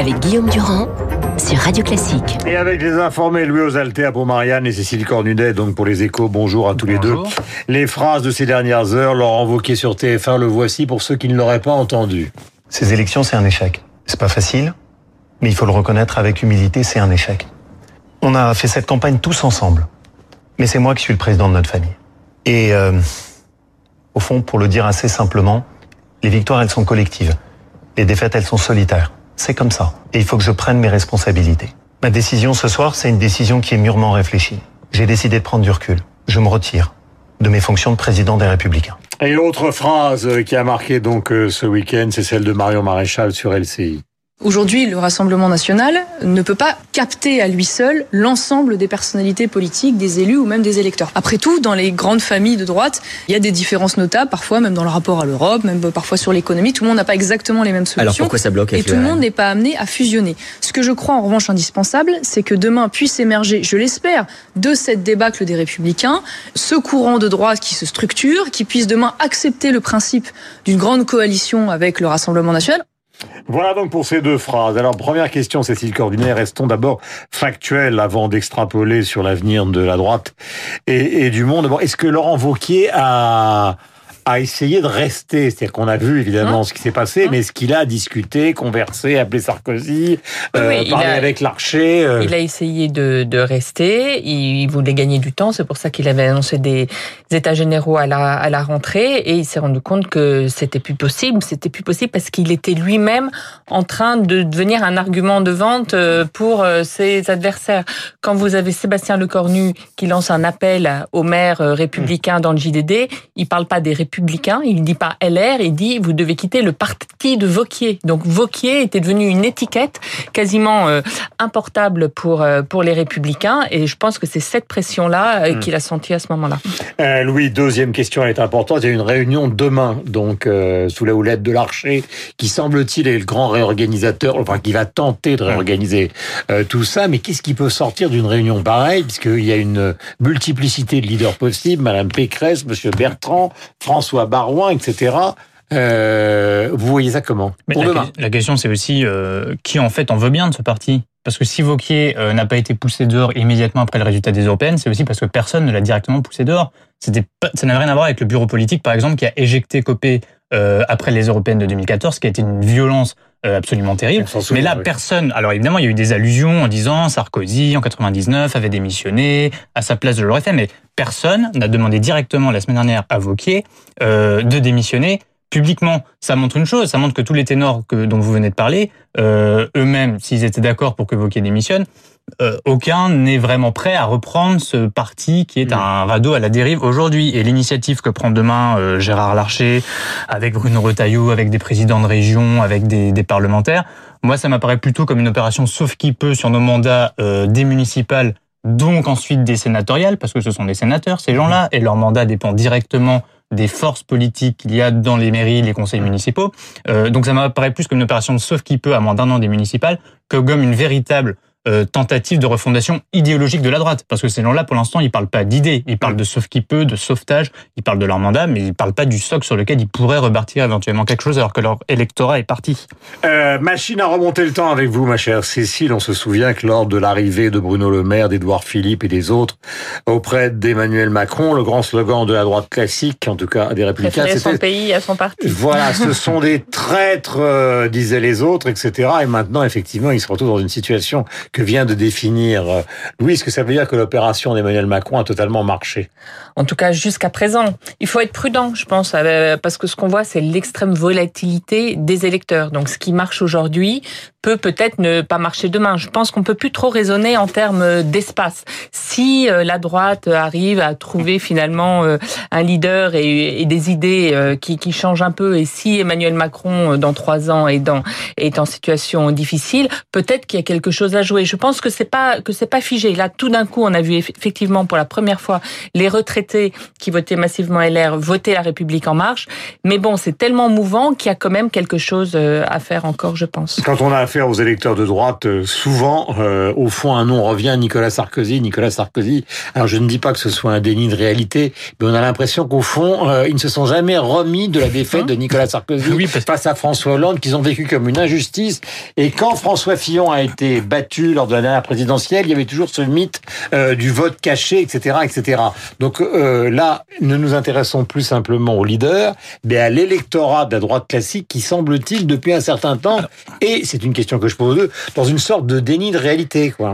avec Guillaume Durand sur Radio Classique. Et avec les informés Louis Osaltea pour Marianne et Cécile Cornudet, donc pour les échos, bonjour à tous les deux. Les phrases de ces dernières heures, Laurent Wauquiez sur TF1, le voici pour ceux qui ne l'auraient pas entendu. Ces élections, c'est un échec. C'est pas facile, mais il faut le reconnaître avec humilité, c'est un échec. On a fait cette campagne tous ensemble, mais c'est moi qui suis le président de notre famille. Et euh, au fond, pour le dire assez simplement, les victoires, elles sont collectives. Les défaites, elles sont solitaires. C'est comme ça. Et il faut que je prenne mes responsabilités. Ma décision ce soir, c'est une décision qui est mûrement réfléchie. J'ai décidé de prendre du recul. Je me retire de mes fonctions de président des Républicains. Et l'autre phrase qui a marqué donc euh, ce week-end, c'est celle de Marion Maréchal sur LCI. Aujourd'hui, le Rassemblement national ne peut pas capter à lui seul l'ensemble des personnalités politiques, des élus ou même des électeurs. Après tout, dans les grandes familles de droite, il y a des différences notables, parfois même dans le rapport à l'Europe, même parfois sur l'économie. Tout le monde n'a pas exactement les mêmes solutions. Alors pourquoi ça bloque Et tout le monde n'est pas amené à fusionner. Ce que je crois en revanche indispensable, c'est que demain puisse émerger, je l'espère, de cette débâcle des Républicains, ce courant de droite qui se structure, qui puisse demain accepter le principe d'une grande coalition avec le Rassemblement national. Voilà donc pour ces deux phrases. Alors, première question, Cécile Cordinet, restons d'abord factuels avant d'extrapoler sur l'avenir de la droite et, et du monde. Est-ce que Laurent Vauquier a, a essayé de rester. C'est-à-dire qu'on a vu évidemment hein ce qui s'est passé, hein mais ce qu'il a discuté, conversé, appelé Sarkozy, euh, parlé avec Larcher. Euh... Il a essayé de, de rester. Il, voulait gagner du temps. C'est pour ça qu'il avait annoncé des états généraux à la, à la rentrée, et il s'est rendu compte que c'était plus possible. C'était plus possible parce qu'il était lui-même en train de devenir un argument de vente euh, pour euh, ses adversaires. Quand vous avez Sébastien Lecornu qui lance un appel aux maires euh, républicains dans le JDD, il parle pas des républicains républicain, il ne dit pas LR, il dit vous devez quitter le parti de Vauquier. Donc Vauquier était devenu une étiquette quasiment euh, importable pour euh, pour les républicains et je pense que c'est cette pression là euh, hmm. qu'il a senti à ce moment-là. Louis, deuxième question elle est importante, il y a une réunion demain donc sous la houlette de l'Archer qui semble-t-il est le grand réorganisateur enfin qui va tenter de réorganiser tout ça, mais qu'est-ce qui peut sortir d'une réunion pareille puisqu'il y a une multiplicité de leaders possibles, madame Pécresse, monsieur Bertrand, François François Barouin, etc. Euh, vous voyez ça comment la, question, c'est aussi euh, qui en fait en veut bien de ce parti? Parce que si Vauquier euh, n'a pas été poussé dehors immédiatement après le résultat des européennes, c'est aussi parce que personne ne l'a directement poussé dehors. C'était ça n'avait rien à voir avec le bureau politique, par exemple, qui a éjecté Copé après les européennes de 2014, qui a été une violence absolument terrible. Mais là, personne. Alors évidemment, il y a eu des allusions en disant Sarkozy en 99 avait démissionné à sa place de l'aurait fait, mais personne n'a demandé directement la semaine dernière à Vauquier euh, de démissionner publiquement. Ça montre une chose, ça montre que tous les ténors que, dont vous venez de parler, euh, eux-mêmes, s'ils étaient d'accord pour que Vauquier démissionne, euh, aucun n'est vraiment prêt à reprendre ce parti qui est un radeau à la dérive aujourd'hui. Et l'initiative que prend demain euh, Gérard Larcher, avec Bruno Retailleau, avec des présidents de région, avec des, des parlementaires, moi ça m'apparaît plutôt comme une opération sauf qui peut sur nos mandats euh, des municipales, donc ensuite des sénatoriales, parce que ce sont des sénateurs, ces gens-là, et leur mandat dépend directement des forces politiques qu'il y a dans les mairies, les conseils municipaux. Euh, donc ça m'apparaît plus comme une opération de sauf qui peut à moins d'un an des municipales que comme une véritable euh, tentative de refondation idéologique de la droite. Parce que ces gens-là, pour l'instant, ils parlent pas d'idées. Ils parlent de sauf qui peut, de sauvetage. Ils parlent de leur mandat, mais ils parlent pas du socle sur lequel ils pourraient rebâtir éventuellement quelque chose alors que leur électorat est parti. Euh, machine à remonter le temps avec vous, ma chère Cécile. On se souvient que lors de l'arrivée de Bruno Le Maire, d'Edouard Philippe et des autres auprès d'Emmanuel Macron, le grand slogan de la droite classique, en tout cas des républicains, c'était son pays à son parti. Voilà, ce sont des traîtres, euh, disaient les autres, etc. Et maintenant, effectivement, ils se retrouvent dans une situation que vient de définir euh, Louis, est-ce que ça veut dire que l'opération d'Emmanuel Macron a totalement marché En tout cas, jusqu'à présent. Il faut être prudent, je pense, euh, parce que ce qu'on voit, c'est l'extrême volatilité des électeurs. Donc, ce qui marche aujourd'hui peut peut-être ne pas marcher demain. Je pense qu'on peut plus trop raisonner en termes d'espace. Si euh, la droite arrive à trouver finalement un leader et, des idées qui, qui changent un peu, et si Emmanuel Macron dans trois ans est dans est en situation difficile, peut-être qu'il y a quelque chose à jouer. Jouer. Je pense que c'est pas que c'est pas figé. Là, tout d'un coup, on a vu effectivement pour la première fois les retraités qui votaient massivement LR voter la République en marche. Mais bon, c'est tellement mouvant qu'il y a quand même quelque chose euh, à faire encore, je pense. Quand on a affaire aux électeurs de droite, euh, souvent, euh, au fond, un nom revient Nicolas Sarkozy. Nicolas Sarkozy. Alors, je ne dis pas que ce soit un déni de réalité, mais on a l'impression qu'au fond, ils ne se sont jamais remis de la défaite de Nicolas Sarkozy oui, face à François Hollande, qu'ils ont vécu comme une injustice. Et quand François Fillon a été battu lors de la dernière présidentielle, il y avait toujours ce mythe du vote caché, etc., etc. Donc là, ne nous intéressons plus simplement au leader, mais à l'électorat de la droite classique qui semble-t-il depuis un certain temps, et c'est une question que je pose eux, dans une sorte de déni de réalité. Quoi.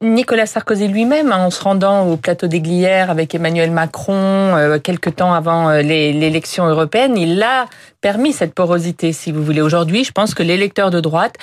Nicolas Sarkozy lui-même, hein, en se rendant au plateau des Glières avec Emmanuel Macron, euh, quelques temps avant euh, l'élection européenne, il a permis cette porosité, si vous voulez. Aujourd'hui, je pense que l'électeur de droite,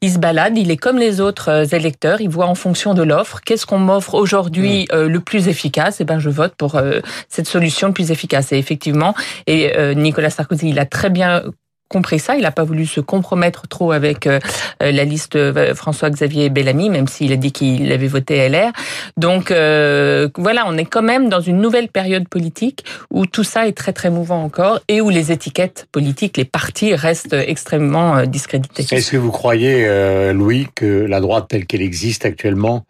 il se balade, il est comme les autres euh, électeurs, il voit en fonction de l'offre, qu'est-ce qu'on m'offre aujourd'hui mm. le plus efficace, et eh ben je vote pour cette solution le plus efficace. Et effectivement, et Nicolas Sarkozy, il a très bien compris ça. Il n'a pas voulu se compromettre trop avec euh, euh, la liste euh, François-Xavier Bellamy, même s'il a dit qu'il avait voté LR. Donc voilà, on est quand même dans une nouvelle période politique où tout ça est très très mouvant encore et où les étiquettes politiques, les partis restent extrêmement discrédités. Est-ce que vous croyez, Louis, que la droite telle qu'elle existe actuellement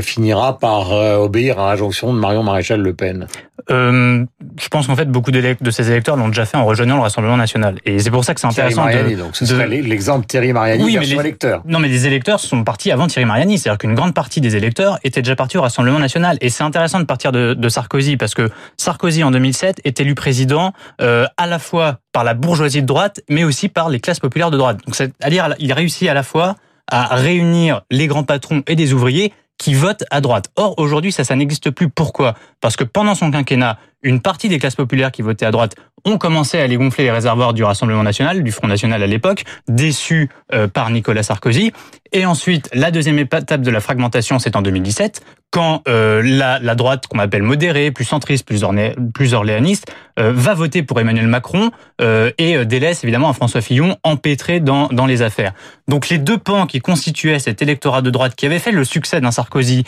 finira par obéir à l'injonction de Marion Maréchal Le Pen? Euh, je pense qu'en fait beaucoup de ces électeurs l'ont déjà fait en rejoignant le Rassemblement national. Et c'est pour ça que c'est intéressant. Mariani, donc ce serait l'exemple Thierry Mariani oui, mais les électeurs. Non, mais les électeurs sont partis avant Thierry Mariani. C'est-à-dire qu'une grande partie des électeurs étaient déjà partis au Rassemblement national. Et c'est intéressant de partir de, de, Sarkozy parce que Sarkozy en 2007 est élu président euh, à la fois par la bourgeoisie de droite, mais aussi par les classes populaires de droite. Donc c'est-à-dire il réussit à la fois à réunir les grands patrons et des ouvriers qui votent à droite. Or, aujourd'hui, ça, ça n'existe plus. Pourquoi? Parce que pendant son quinquennat, une partie des classes populaires qui votaient à droite ont commencé à aller gonfler les réservoirs du Rassemblement national, du Front national à l'époque, déçus euh, par Nicolas Sarkozy. Et ensuite, la deuxième étape de la fragmentation, c'est en 2017, quand euh, la, la, droite qu'on appelle modérée, plus centriste, plus, orné, plus orléaniste, euh, va voter pour Emmanuel Macron euh, et délaisse évidemment un François Fillon empêtré dans, dans les affaires. Donc les deux pans qui constituaient cet électorat de droite qui avait fait le succès d'un Sarkozy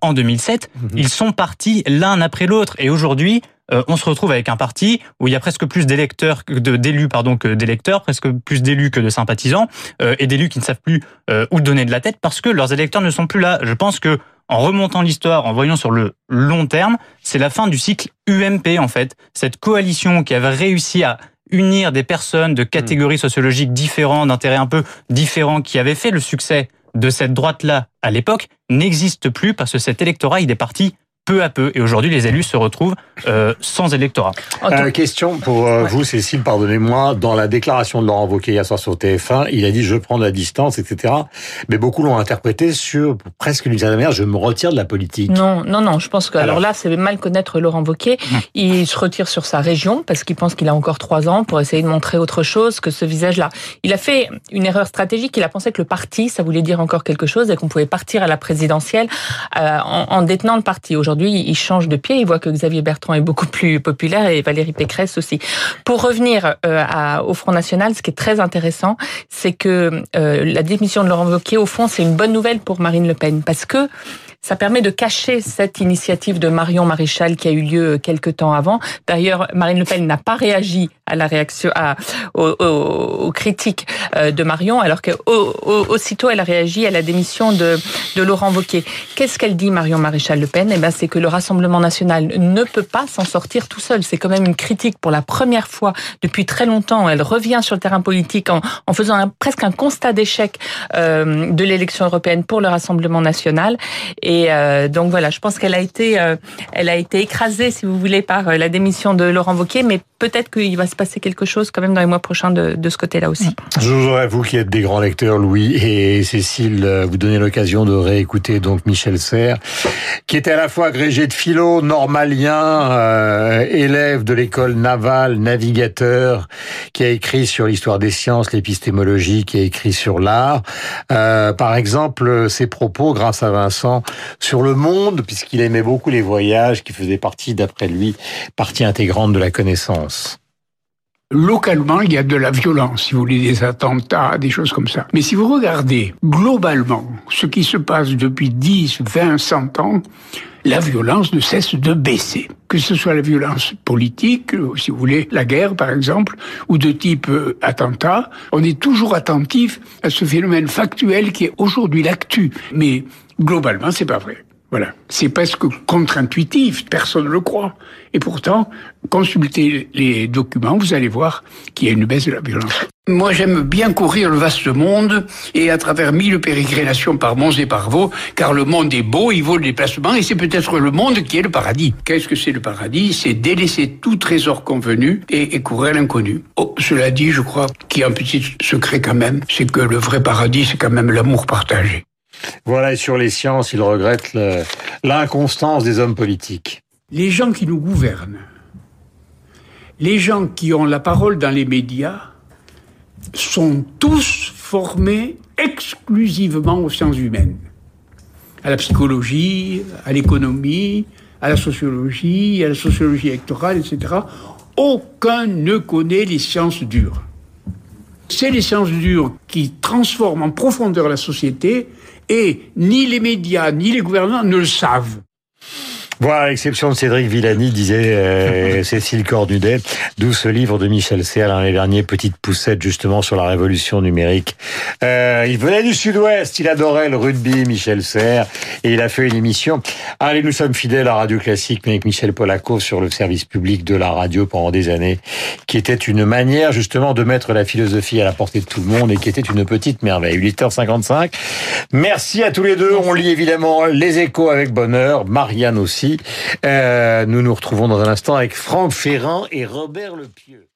en 2007, mhm. ils sont partis l'un après l'autre. Et aujourd'hui, on se retrouve avec un parti où il y a presque plus d'électeurs d'élus pardon que d'électeurs, presque plus d'élus que de sympathisants et d'élus qui ne savent plus où donner de la tête parce que leurs électeurs ne sont plus là. Je pense que en remontant l'histoire, en voyant sur le long terme, c'est la fin du cycle UMP en fait. Cette coalition qui avait réussi à unir des personnes de catégories sociologiques différentes, d'intérêts un peu différents, qui avaient fait le succès de cette droite-là à l'époque, n'existe plus parce que cet électorat, il est parti peu à peu. Et aujourd'hui, les élus se retrouvent euh, sans électorat. Euh, question pour euh, vous, Cécile, pardonnez-moi. Dans la déclaration de Laurent Wauquiez hier soir sur TF1, il a dit « je prends de la distance », etc. Mais beaucoup l'ont interprété sur presque d'une certaine manière « je me retire de la politique ». Non, non, non. Je pense que alors, là, c'est mal connaître Laurent Wauquiez. Il se retire sur sa région parce qu'il pense qu'il a encore trois ans pour essayer de montrer autre chose que ce visage-là. Il a fait une erreur stratégique. Il a pensé que le parti, ça voulait dire encore quelque chose et qu'on pouvait partir à la présidentielle euh, en, en détenant le parti. Aujourd'hui, aujourd'hui, il change de pied. Il voit que Xavier Bertrand est beaucoup plus populaire et Valérie Pécresse aussi. Pour revenir euh, au Front National, ce qui est très intéressant, c'est que euh, la démission de Laurent Wauquiez, au fond, c'est une bonne nouvelle pour Marine Le Pen parce que ça permet de cacher cette initiative de Marion Maréchal qui a eu lieu quelques temps avant. D'ailleurs, Marine Le Pen n'a pas réagi à la réaction, à, aux, critiques euh, de Marion, alors que aussitôt elle a réagi à la démission de, de Laurent Wauquiez. Qu'est-ce qu'elle dit, Marion Maréchal Le Pen? Eh ben, c'est que le Rassemblement national ne peut pas s'en sortir tout seul. C'est quand même une critique pour la première fois depuis très longtemps. Elle revient sur le terrain politique en, en faisant presque un constat d'échec euh, de l'élection européenne pour le Rassemblement national. Et et euh, donc voilà, je pense qu'elle a été, euh, elle a été écrasée, si vous voulez, par euh, la démission de Laurent Wauquiez, mais peut-être qu'il va se passer quelque chose quand même dans les mois prochains de, ce côté-là aussi. Je voudrais, vous qui êtes des grands lecteurs, Louis et Cécile, vous donner l'occasion de réécouter donc Michel Serres, qui était à la fois agrégé de philo, normalien, élève de l'école navale, navigateur, qui a écrit sur l'histoire des sciences, l'épistémologie, qui a écrit sur l'art. par exemple, ses propos, grâce à Vincent, sur le monde, puisqu'il aimait beaucoup les voyages, qui faisaient partie, d'après lui, partie intégrante de la connaissance. Localement, il y a de la violence, si vous voulez, des attentats, des choses comme ça. Mais si vous regardez globalement ce qui se passe depuis 10, 20, 100 ans, la violence ne cesse de baisser. Que ce soit la violence politique, si vous voulez, la guerre par exemple, ou de type euh, attentat, on est toujours attentif à ce phénomène factuel qui est aujourd'hui l'actu. Mais globalement, c'est pas vrai. Voilà. C'est presque contre-intuitif, personne ne le croit. Et pourtant, consultez les documents, vous allez voir qu'il y a une baisse de la violence. Moi, j'aime bien courir le vaste monde et à travers mille pérégrinations par monts et par vaux, car le monde est beau, il vaut le déplacement et c'est peut-être le monde qui est le paradis. Qu'est-ce que c'est le paradis? C'est délaisser tout trésor convenu et, et courir l'inconnu. Oh, cela dit, je crois qu'il y a un petit secret quand même, c'est que le vrai paradis, c'est quand même l'amour partagé. Voilà, et sur les sciences, il regrette l'inconstance des hommes politiques. Les gens qui nous gouvernent, les gens qui ont la parole dans les médias, sont tous formés exclusivement aux sciences humaines, à la psychologie, à l'économie, à la sociologie, à la sociologie électorale, etc. Aucun ne connaît les sciences dures. C'est les sciences dures qui transforment en profondeur la société et ni les médias ni les gouvernements ne le savent. Voilà, à l'exception de Cédric Villani, disait euh, Cécile Cornudet, d'où ce livre de Michel Serre l'année dernière, Petite poussette, justement, sur la révolution numérique. Euh, il venait du sud-ouest, il adorait le rugby, Michel Serre, et il a fait une émission. Allez, nous sommes fidèles à Radio Classique, mais avec Michel Polaco sur le service public de la radio pendant des années, qui était une manière, justement, de mettre la philosophie à la portée de tout le monde et qui était une petite merveille. 8h55. Merci à tous les deux. On lit évidemment les échos avec bonheur, Marianne aussi. Euh, nous nous retrouvons dans un instant avec Franck Ferrand et Robert Lepieux.